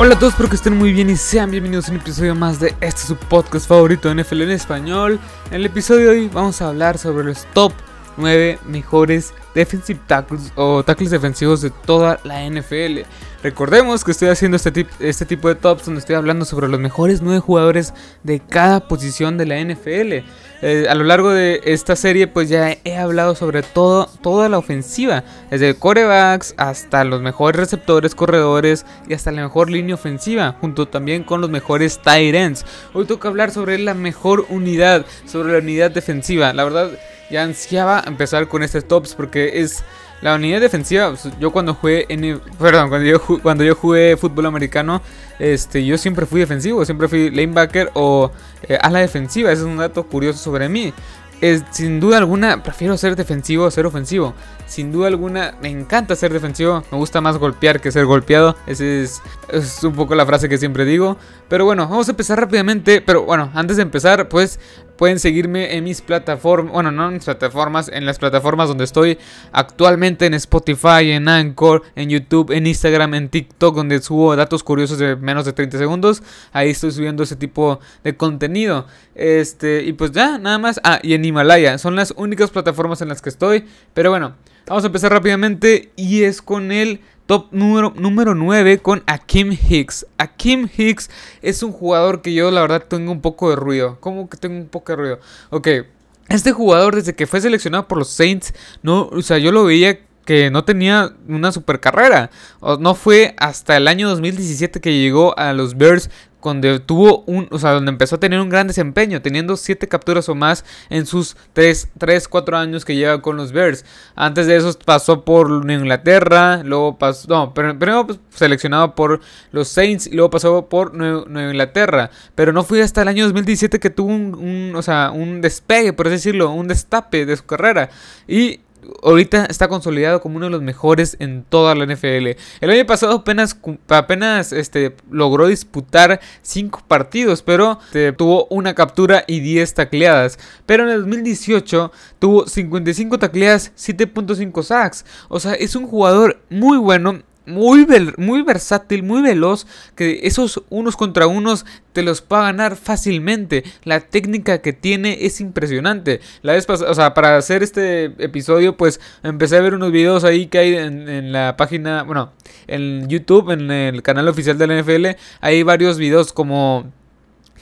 Hola a todos, espero que estén muy bien y sean bienvenidos a un episodio más de este su podcast favorito de NFL en español. En el episodio de hoy vamos a hablar sobre los top 9 mejores defensive tackles o tackles defensivos de toda la NFL. Recordemos que estoy haciendo este, este tipo de tops donde estoy hablando sobre los mejores 9 jugadores de cada posición de la NFL. Eh, a lo largo de esta serie pues ya he hablado sobre todo, toda la ofensiva, desde corebacks hasta los mejores receptores, corredores y hasta la mejor línea ofensiva, junto también con los mejores tight ends. Hoy toca hablar sobre la mejor unidad, sobre la unidad defensiva. La verdad ya ansiaba empezar con este tops porque es la unidad defensiva, yo cuando jugué perdón, cuando yo, cuando yo jugué fútbol americano, este, yo siempre fui defensivo, siempre fui lanebacker o eh, a la defensiva. Ese es un dato curioso sobre mí. Sin duda alguna, prefiero ser defensivo a ser ofensivo. Sin duda alguna, me encanta ser defensivo. Me gusta más golpear que ser golpeado. Esa es, es, un poco la frase que siempre digo. Pero bueno, vamos a empezar rápidamente. Pero bueno, antes de empezar, pues Pueden seguirme en mis plataformas, bueno, no en mis plataformas, en las plataformas donde estoy actualmente en Spotify, en Anchor, en YouTube, en Instagram, en TikTok, donde subo datos curiosos de menos de 30 segundos. Ahí estoy subiendo ese tipo de contenido. Este, y pues ya, nada más. Ah, y en Himalaya. Son las únicas plataformas en las que estoy. Pero bueno, vamos a empezar rápidamente. Y es con el Top número, número 9 con Akim Hicks. Akim Hicks es un jugador que yo la verdad tengo un poco de ruido. ¿Cómo que tengo un poco de ruido? Ok, este jugador desde que fue seleccionado por los Saints, no, o sea, yo lo veía que no tenía una super carrera. No fue hasta el año 2017 que llegó a los Bears cuando tuvo un, o sea, donde empezó a tener un gran desempeño, teniendo 7 capturas o más en sus 3, 3, 4 años que lleva con los Bears. Antes de eso pasó por Inglaterra, luego pasó, no, primero pues, seleccionado por los Saints y luego pasó por Nueva, Inglaterra. Pero no fue hasta el año 2017 que tuvo un, un, o sea, un despegue, por así decirlo, un destape de su carrera. Y ahorita está consolidado como uno de los mejores en toda la NFL. El año pasado apenas, apenas este, logró disputar 5 partidos, pero este, tuvo una captura y 10 tacleadas. Pero en el 2018 tuvo 55 tacleadas, 7.5 sacks. O sea, es un jugador muy bueno muy, muy versátil, muy veloz, que esos unos contra unos te los va a ganar fácilmente. La técnica que tiene es impresionante. La vez o sea, para hacer este episodio, pues empecé a ver unos videos ahí que hay en, en, la página, bueno, en YouTube, en el canal oficial de la NFL, hay varios videos como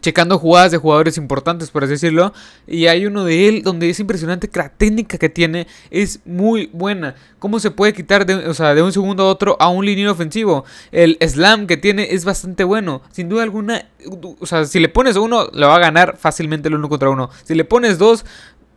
checando jugadas de jugadores importantes, por así decirlo. Y hay uno de él donde es impresionante que la técnica que tiene es muy buena. Cómo se puede quitar de, o sea, de un segundo a otro a un liniero ofensivo. El slam que tiene es bastante bueno. Sin duda alguna, o sea, si le pones uno, lo va a ganar fácilmente el uno contra uno. Si le pones dos,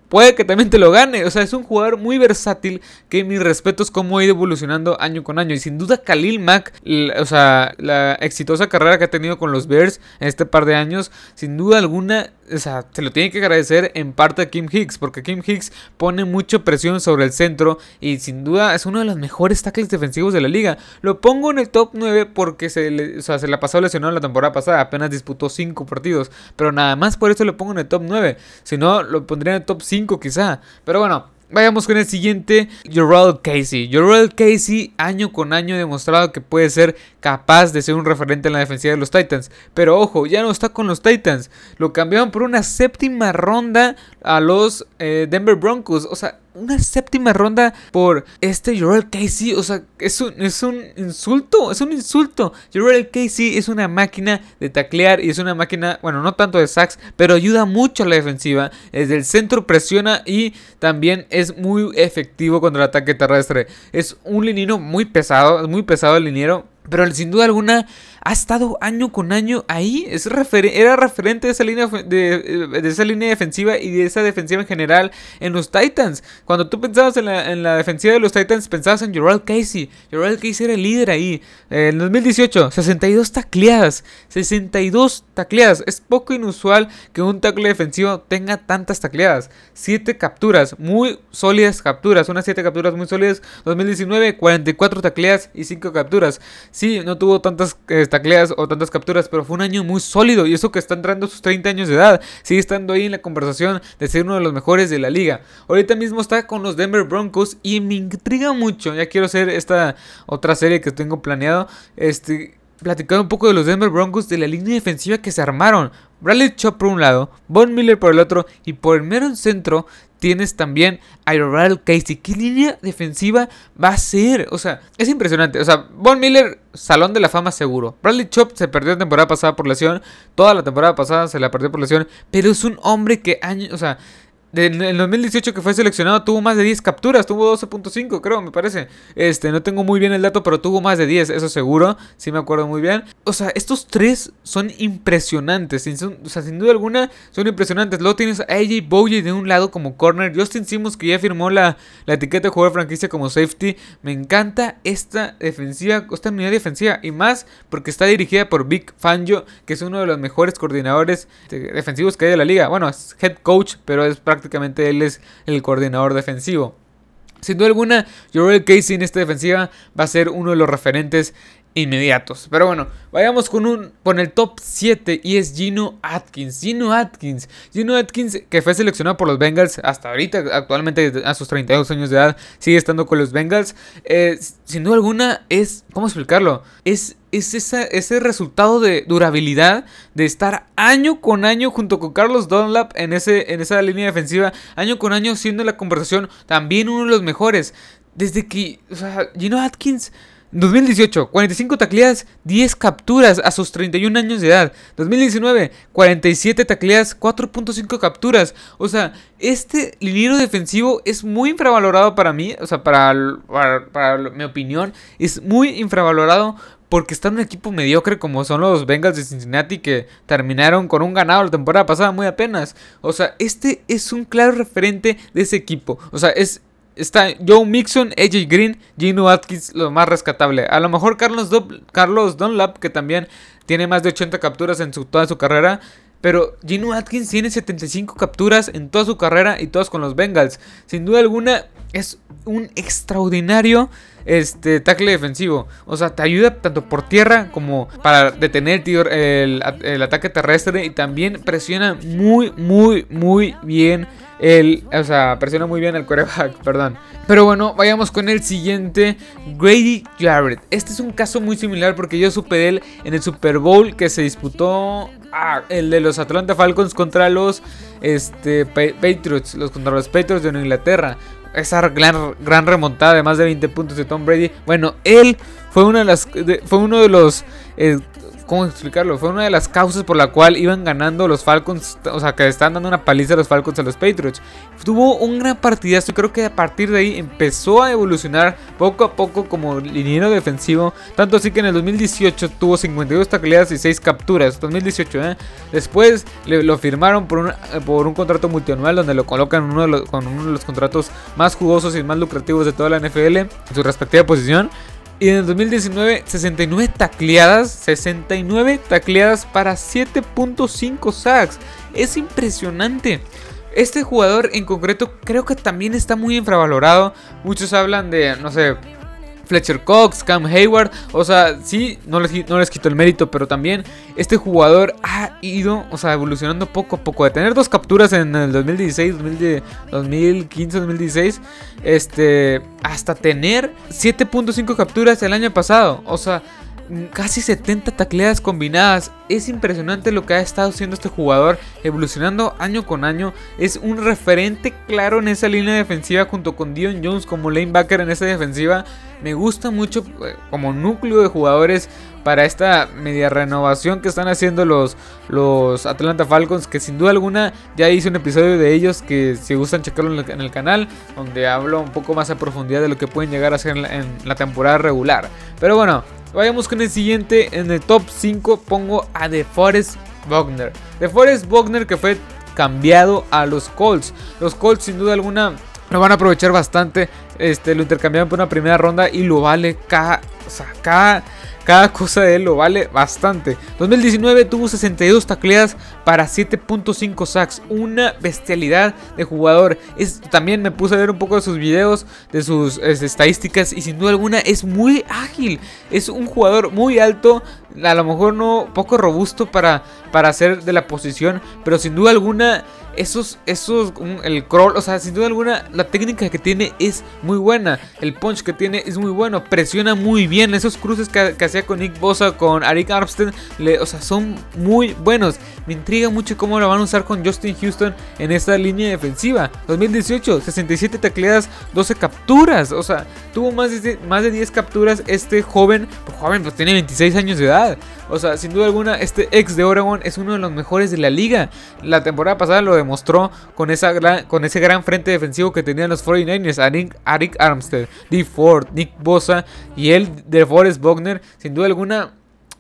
puede que también te lo gane. O sea, es un jugador muy versátil que mis respetos como ha ido evolucionando año con año. Y sin duda Khalil Mack, o sea, la exitosa carrera que ha tenido con los Bears en este par de años, sin duda alguna o sea, se lo tiene que agradecer en parte a Kim Hicks, porque Kim Hicks pone mucha presión sobre el centro y sin duda es uno de los mejores tackles defensivos de la liga. Lo pongo en el top 9 porque se, le, o sea, se la pasó lesionado la temporada pasada, apenas disputó 5 partidos, pero nada más por eso lo pongo en el top 9. Si no, lo pondría en el top 5 quizá. Pero bueno, Vayamos con el siguiente, Jorrell Casey. Jorrell Casey año con año ha demostrado que puede ser capaz de ser un referente en la defensiva de los Titans. Pero ojo, ya no está con los Titans. Lo cambiaron por una séptima ronda a los eh, Denver Broncos. O sea, una séptima ronda por este Jorrell Casey. O sea, es un, es un insulto. Es un insulto. Jorrell Casey es una máquina de taclear y es una máquina, bueno, no tanto de sacks, pero ayuda mucho a la defensiva. Desde el centro presiona y también es muy efectivo contra el ataque terrestre. Es un liniero muy pesado, muy pesado el liniero. Pero sin duda alguna ha estado año con año ahí. Es era referente de esa, línea de, esa línea defensiva y de esa defensiva en general en los Titans. Cuando tú pensabas en la, defensiva de los Titans, pensabas en Gerald Casey. Gerald Casey era el líder ahí. en 2018, 62 tacleadas. 62 tacleadas. Es poco inusual que un tackle defensivo tenga tantas tacleadas. 7 capturas, muy sólidas capturas. Unas 7 capturas muy sólidas. 2019, 44 tacleadas y 5 capturas. Sí, no tuvo tantas eh, tacleas o tantas capturas, pero fue un año muy sólido. Y eso que está entrando a sus 30 años de edad, sigue estando ahí en la conversación de ser uno de los mejores de la liga. Ahorita mismo está con los Denver Broncos y me intriga mucho. Ya quiero hacer esta otra serie que tengo planeado. Este platicar un poco de los Denver Broncos de la línea defensiva que se armaron. Bradley Chop por un lado, Von Miller por el otro y por el mero centro tienes también a Ronald Casey. ¿Qué línea defensiva va a ser? O sea, es impresionante. O sea, Von Miller, salón de la fama seguro. Bradley Chop se perdió la temporada pasada por lesión. Toda la temporada pasada se la perdió por lesión. Pero es un hombre que años, o sea, en el 2018 que fue seleccionado tuvo más de 10 capturas, tuvo 12.5 creo, me parece. Este, no tengo muy bien el dato, pero tuvo más de 10, eso seguro, sí me acuerdo muy bien. O sea, estos tres son impresionantes, sin, o sea, sin duda alguna son impresionantes. Luego tienes a AJ Bowley de un lado como corner, Justin Simmons que ya firmó la, la etiqueta de jugador franquicia como safety. Me encanta esta defensiva, esta unidad defensiva y más porque está dirigida por Vic Fangio, que es uno de los mejores coordinadores defensivos que hay de la liga. Bueno, es head coach, pero es prácticamente prácticamente él es el coordinador defensivo. Sin duda alguna, Jorel Casey en esta defensiva va a ser uno de los referentes inmediatos. Pero bueno, vayamos con un con el top 7 y es Gino Atkins. Gino Atkins. Gino Atkins que fue seleccionado por los Bengals hasta ahorita, actualmente a sus 32 años de edad, sigue estando con los Bengals. Eh, sin duda alguna es, ¿cómo explicarlo? Es, es ese resultado de durabilidad de estar año con año junto con Carlos Dunlap en, ese, en esa línea defensiva, año con año siendo la conversación también uno de los mejores. Desde que, o sea, Gino Atkins 2018, 45 tacleadas, 10 capturas a sus 31 años de edad. 2019, 47 tacleadas, 4.5 capturas. O sea, este liniero defensivo es muy infravalorado para mí. O sea, para, para, mi opinión, es muy infravalorado porque está en un equipo mediocre como son los Bengals de Cincinnati que terminaron con un ganado la temporada pasada muy apenas. O sea, este es un claro referente de ese equipo. O sea, es está Joe Mixon, AJ Green, Gino Atkins, lo más rescatable. A lo mejor Carlos, Carlos Dunlap, que también tiene más de 80 capturas en toda su carrera. Pero Gino Atkins tiene 75 capturas en toda su carrera y todas con los Bengals. Sin duda alguna es un extraordinario este tackle defensivo. O sea, te ayuda tanto por tierra como para detener el, ataque terrestre y también presiona muy, muy, muy bien el, o sea, presiona muy bien el quarterback, perdón. Pero bueno, vayamos con el siguiente, Grady Jarrett. Este es un caso muy similar porque yo supe de él en el Super Bowl que se disputó, ah, el de los Atlanta Falcons contra los este, Patriots, los contra los Patriots de Inglaterra. Esa gran, gran remontada de más de 20 puntos de Tom Brady. Bueno, él fue, una de las, fue uno de los eh, ¿Cómo explicarlo? Fue una de las causas por la cual iban ganando los Falcons. O sea, que estaban dando una paliza a los Falcons a los Patriots. Tuvo un gran partidazo. Creo que a partir de ahí empezó a evolucionar poco a poco como liniero defensivo. Tanto así que en el 2018 tuvo 52 tacleadas y 6 capturas. 2018, ¿eh? Después lo firmaron por un, por un contrato multianual donde lo colocan uno de los, con uno de los contratos más jugosos y más lucrativos de toda la NFL en su respectiva posición. Y en el 2019, 69 tacleadas. 69 tacleadas para 7.5 sacks. Es impresionante. Este jugador en concreto creo que también está muy infravalorado. Muchos hablan de, no sé, Fletcher Cox, Cam Hayward. O sea, sí, no les, no les quito el mérito, pero también este jugador ha ido, o sea, evolucionando poco a poco. De tener dos capturas en el 2016, 2015, 2016, este, hasta tener 7.5 capturas el año pasado. O sea, casi 70 tacleadas combinadas. Es impresionante lo que ha estado haciendo este jugador, evolucionando año con año. Es un referente claro en esa línea defensiva junto con Dion Jones como lanebacker en esa defensiva. Me gusta mucho eh, como núcleo de jugadores para esta media renovación que están haciendo los, los Atlanta Falcons, que sin duda alguna ya hice un episodio de ellos que si gustan checarlo en el, canal, donde hablo un poco más a profundidad de lo que pueden llegar a hacer en la, en la temporada regular. Pero bueno, vayamos con el siguiente, en el top 5 pongo a The Forest Wagner. The Forest Wagner que fue cambiado a los Colts. Los Colts sin duda alguna lo van a aprovechar bastante. Este, lo intercambiaron por una primera ronda y lo vale cada, cada, cosa de él lo vale bastante. 2019 tuvo 62 tacleadas para 7.5 sacks. Una bestialidad de jugador. Es, también me puse a ver un poco de sus videos, de sus estadísticas y sin duda alguna es muy ágil. Es un jugador muy alto a lo mejor no poco robusto para, para hacer de la posición, pero sin duda alguna esos, esos, el crawl, o sea, sin duda alguna, la técnica que tiene es muy buena. El punch que tiene es muy bueno. Presiona muy bien. Esos cruces que, hacía con Nick Bosa, con Arik Armstead, o sea, son muy buenos. Me intriga mucho cómo lo van a usar con Justin Houston en esta línea defensiva. 2018, 67 tacleadas, 12 capturas. O sea, tuvo más de, más de 10 capturas este joven. Joven, pues tiene 26 años de edad. O sea, sin duda alguna, este ex de Oregon es uno de los mejores de la liga. La temporada pasada lo demostró con, esa gran, con ese gran frente defensivo que tenían los 49ers. Arik, Armstead, Dee Ford, Nick Bosa y él de Forrest Bogner. Sin duda alguna,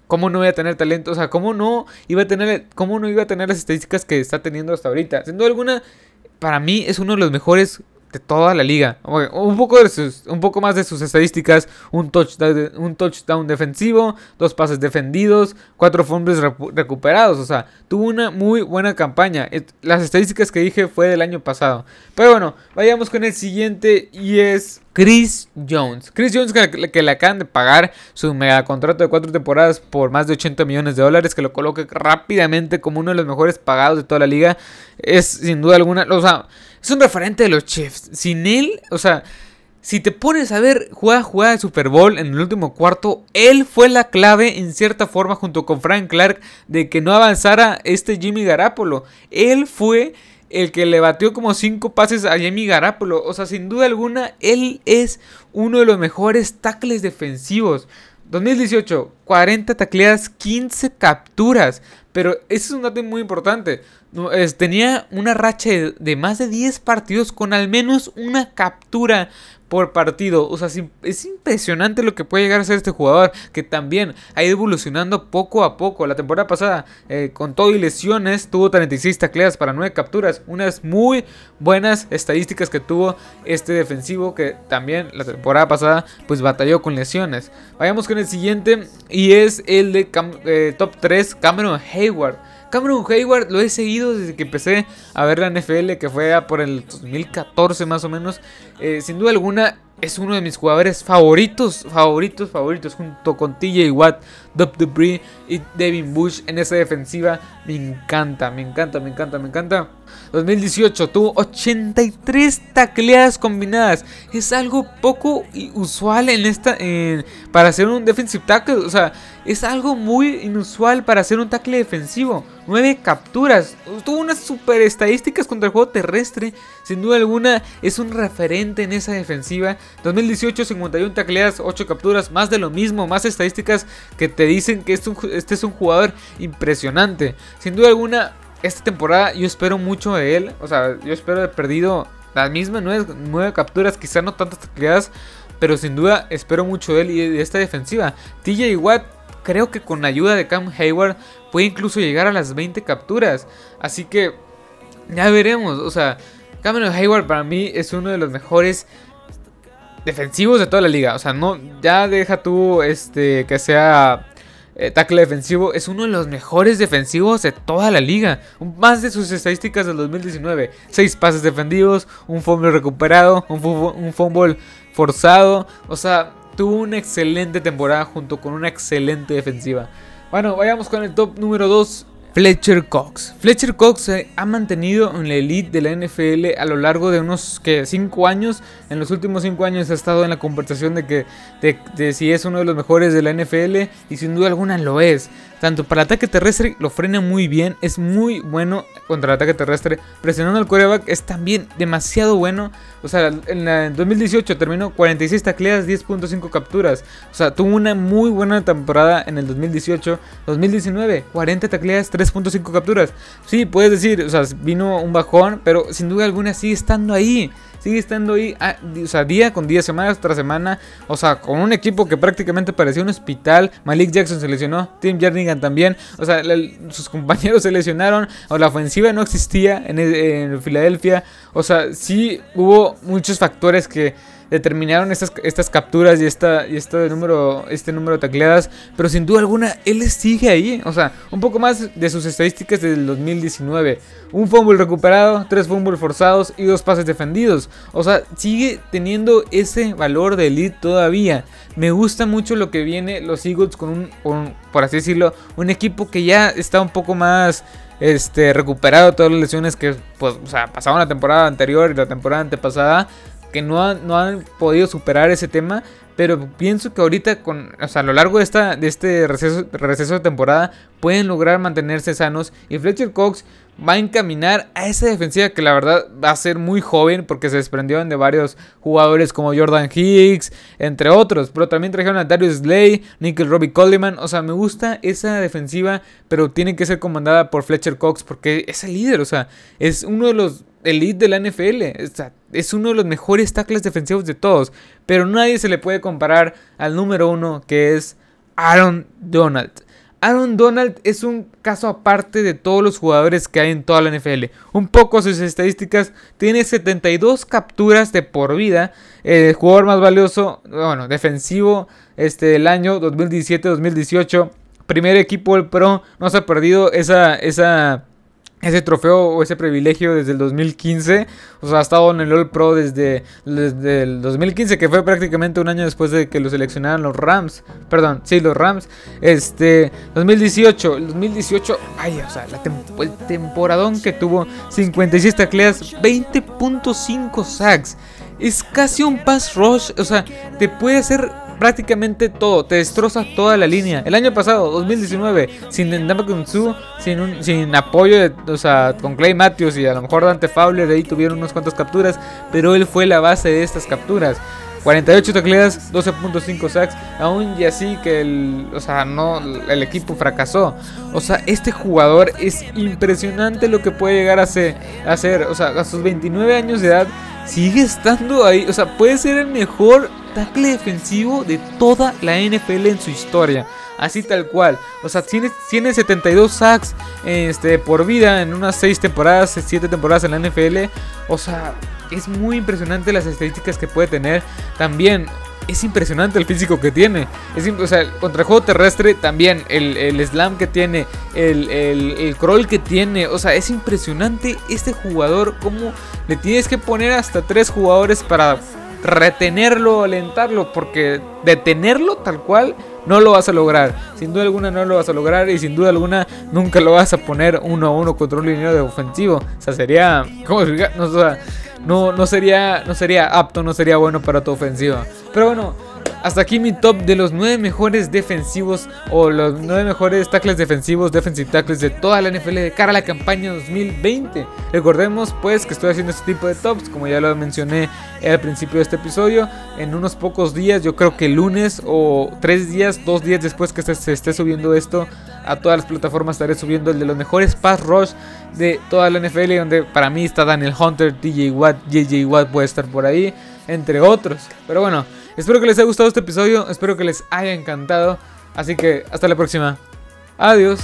¿Cómo no iba a tener talento? O sea, ¿cómo no iba a tener, cómo no iba a tener las estadísticas que está teniendo hasta ahorita? Sin duda alguna, para mí es uno de los mejores de toda la liga. Un poco, de sus, un poco más de sus estadísticas. Un touchdown, un touchdown defensivo, dos pases defendidos, cuatro fumbles recuperados. O sea, tuvo una muy buena campaña. Las estadísticas que dije fue del año pasado. Pero bueno, vayamos con el siguiente y es Chris Jones. Chris Jones que, que, le acaban de pagar su mega contrato de cuatro temporadas por más de 80 millones de dólares. Que lo coloque rápidamente como uno de los mejores pagados de toda la liga. Es sin duda alguna... O sea, es un referente de los Chiefs. Sin él, o sea, si te pones a ver jugada jugada de Super Bowl en el último cuarto, él fue la clave en cierta forma junto con Frank Clark de que no avanzara este Jimmy Garapolo. Él fue el que le batió como 5 pases a Jimmy Garapolo. O sea, sin duda alguna, él es uno de los mejores tackles defensivos. 2018, 40 tacleadas, 15 capturas. Pero ese es un dato muy importante. Tenía una racha de, más de 10 partidos con al menos una captura por partido. O sea, es impresionante lo que puede llegar a ser este jugador. Que también ha ido evolucionando poco a poco. La temporada pasada, eh, con todo y lesiones, tuvo 36 tacleadas para 9 capturas. Unas muy buenas estadísticas que tuvo este defensivo. Que también la temporada pasada, pues batalló con lesiones. Vayamos con el siguiente. Y es el de eh, top 3, Cameron Hayward. Cameron Hayward lo he seguido desde que empecé a ver la NFL, que fue por el 2014 más o menos. Eh, sin duda alguna, es uno de mis jugadores favoritos, favoritos, favoritos, junto con TJ Watt, Dub Debris y Devin Bush en esa defensiva. Me encanta, me encanta, me encanta, me encanta. 2018 tuvo 83 tacleadas combinadas. Es algo poco usual en esta para hacer un defensive tackle. O sea, es algo muy inusual para hacer un tackle defensivo. 9 capturas. Tuvo unas super estadísticas contra el juego terrestre. Sin duda alguna es un referente en esa defensiva. 2018 51 tacleadas, 8 capturas. Más de lo mismo, más estadísticas que te dicen que este es un jugador impresionante. Sin duda alguna esta temporada yo espero mucho de él. O sea, yo espero de perdido las mismas nueve, capturas, quizá no tantas tacleadas, pero sin duda espero mucho de él y de esta defensiva. TJ Watt creo que con la ayuda de Cam Hayward puede incluso llegar a las 20 capturas. Así que ya veremos. O sea, Cameron Hayward para mí es uno de los mejores defensivos de toda la liga. O sea, no, ya deja tú este que sea eh, tackle defensivo, es uno de los mejores defensivos de toda la liga. Más de sus estadísticas del 2019. 6 pases defendidos, un fumble recuperado, un, un fumble forzado. O sea, tuvo una excelente temporada junto con una excelente defensiva. Bueno, vayamos con el top número 2. Fletcher Cox. Fletcher Cox se ha mantenido en la elite de la NFL a lo largo de unos 5 años. En los últimos 5 años ha estado en la conversación de que de, si es uno de los mejores de la NFL y sin duda alguna lo es. Tanto para el ataque terrestre lo frena muy bien, es muy bueno contra el ataque terrestre. Presionando al coreback es también demasiado bueno. O sea, en, 2018 terminó 46 tacleadas, 10.5 capturas. O sea, tuvo una muy buena temporada en el 2018. 2019, 40 tacleadas, 3.5 capturas. Sí, puedes decir, o sea, vino un bajón, pero sin duda alguna sigue estando ahí sigue estando ahí, ah, o sea, día con día, semana tras semana, o sea, con un equipo que prácticamente parecía un hospital. Malik Jackson se lesionó, Tim Jernigan también, o sea, sus compañeros se lesionaron, o la ofensiva no existía en, en Filadelfia, o sea, sí hubo muchos factores que determinaron estas, estas capturas y, esta, y este, número, este número de tacleadas. Pero sin duda alguna, él sigue ahí. O sea, un poco más de sus estadísticas del 2019. Un fumble recuperado, tres fumbles forzados y dos pases defendidos. O sea, sigue teniendo ese valor de elite todavía. Me gusta mucho lo que viene los Eagles con un, por así decirlo, un equipo que ya está un poco más este, recuperado todas las lesiones que pues, o sea, pasaban la temporada anterior y la temporada antepasada, que no, no han podido superar ese tema. Pero pienso que ahorita, con, o sea, a lo largo de, esta, de este receso, receso de temporada, pueden lograr mantenerse sanos. Y Fletcher Cox va a encaminar a esa defensiva que la verdad va a ser muy joven porque se desprendieron de varios jugadores como Jordan Hicks, entre otros. Pero también trajeron a Darius Slay, Nickel Robbie Coleman. O sea, me gusta esa defensiva, pero tiene que ser comandada por Fletcher Cox porque es el líder. O sea, es uno de los elite de la NFL. es uno de los mejores tackles defensivos de todos. Pero nadie se le puede comparar al número uno que es Aaron Donald. Aaron Donald es un caso aparte de todos los jugadores que hay en toda la NFL. Un poco sus estadísticas. Tiene 72 capturas de por vida. El jugador más valioso, bueno, defensivo este, del año 2017-2018. Primer equipo del Pro. No se ha perdido esa, esa ese trofeo o ese privilegio desde el 2015. O sea, ha estado en el All Pro desde, desde, el 2015, que fue prácticamente un año después de que lo seleccionaran los Rams. Perdón, sí, los Rams. Este, 2018, el 2018, ay, o sea, el temporadón que tuvo 56 tacleas, 20.5 sacks. Es casi un pass rush, o sea, te puede hacer prácticamente todo, te destroza toda la línea. El año pasado, 2019, sin Ndamukong Su, sin, sin apoyo, de, o sea, con Clay Matthews y a lo mejor Dante Fowler, ahí tuvieron unas cuantas capturas, pero él fue la base de estas capturas. 48 tacleadas, 12.5 sacks, aún y así que el, o sea, no, el equipo fracasó. O sea, este jugador es impresionante lo que puede llegar a hacer. O sea, a sus 29 años de edad sigue estando ahí. O sea, puede ser el mejor tackle defensivo de toda la NFL en su historia. Así tal cual. O sea, tiene, tiene 72 sacks este, por vida en unas 6 temporadas, 7 temporadas en la NFL. O sea, es muy impresionante las estadísticas que puede tener. También es impresionante el físico que tiene. Es, o sea, contra el juego terrestre también, el, slam que tiene, el, el, crawl que tiene. O sea, es impresionante este jugador. Como le tienes que poner hasta 3 jugadores para retenerlo, alentarlo, porque detenerlo tal cual no lo vas a lograr. Sin duda alguna no lo vas a lograr y sin duda alguna nunca lo vas a poner uno a uno contra un línea de ofensivo. O sea, sería... ¿cómo? No, no, sería, no sería apto, no sería bueno para tu ofensiva. Pero bueno, hasta aquí mi top de los 9 mejores defensivos o los 9 mejores tackles defensivos, defensive tackles de toda la NFL de cara a la campaña 2020. Recordemos pues que estoy haciendo este tipo de tops, como ya lo mencioné al principio de este episodio. En unos pocos días, yo creo que lunes o 3 días, 2 días después que se, esté subiendo esto a todas las plataformas, estaré subiendo el de los mejores pass rush de toda la NFL, donde para mí está Daniel Hunter, TJ Watt, JJ Watt puede estar por ahí, entre otros. Pero bueno. Espero que les haya gustado este episodio, espero que les haya encantado. Así que hasta la próxima. Adiós.